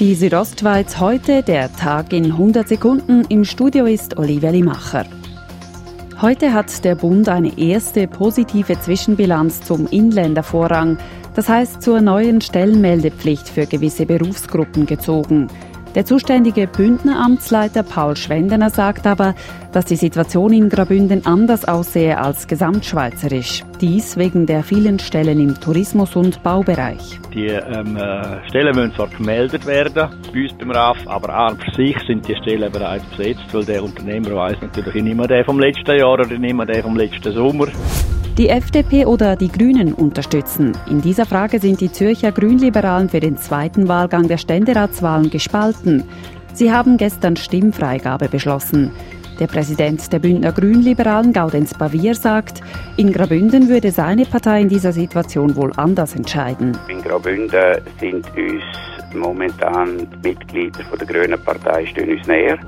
Die Südostschweiz heute, der Tag in 100 Sekunden. Im Studio ist Olivia Limacher. Heute hat der Bund eine erste positive Zwischenbilanz zum Inländervorrang, das heißt zur neuen Stellenmeldepflicht für gewisse Berufsgruppen gezogen. Der zuständige Bündner Amtsleiter Paul Schwendener sagt aber, dass die Situation in Grabünden anders aussehe als gesamtschweizerisch. Dies wegen der vielen Stellen im Tourismus- und Baubereich. Die ähm, äh, Stellen müssen zwar gemeldet werden bei uns beim RAF, aber an für sich sind die Stellen bereits besetzt, weil der Unternehmer weiß natürlich nicht mehr der vom letzten Jahr oder nicht mehr der vom letzten Sommer. Die FDP oder die Grünen unterstützen. In dieser Frage sind die Zürcher Grünliberalen für den zweiten Wahlgang der Ständeratswahlen gespalten. Sie haben gestern Stimmfreigabe beschlossen. Der Präsident der Bündner Grünliberalen, Gaudenz Bavier, sagt, in Grabünden würde seine Partei in dieser Situation wohl anders entscheiden. In Grabünden sind uns momentan die Mitglieder der Grünen Partei stehen uns näher.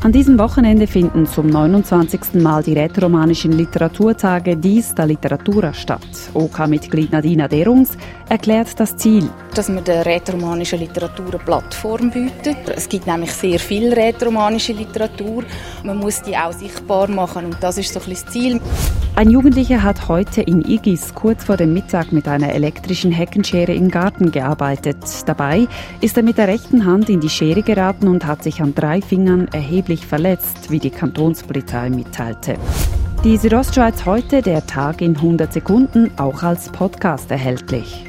An diesem Wochenende finden zum 29. Mal die rätoromanischen Literaturtage Dies da Literatura statt. OK-Mitglied Nadina Derungs erklärt das Ziel. Dass man der rätoromanischen Literatur eine Plattform bietet. Es gibt nämlich sehr viel rätoromanische Literatur. Man muss die auch sichtbar machen und das ist so ein bisschen das Ziel. Ein Jugendlicher hat heute in Igis kurz vor dem Mittag mit einer elektrischen Heckenschere im Garten gearbeitet. Dabei ist er mit der rechten Hand in die Schere geraten und hat sich an drei Fingern erheblich verletzt, wie die Kantonspolizei mitteilte. Die Südostschweiz heute, der Tag in 100 Sekunden, auch als Podcast erhältlich.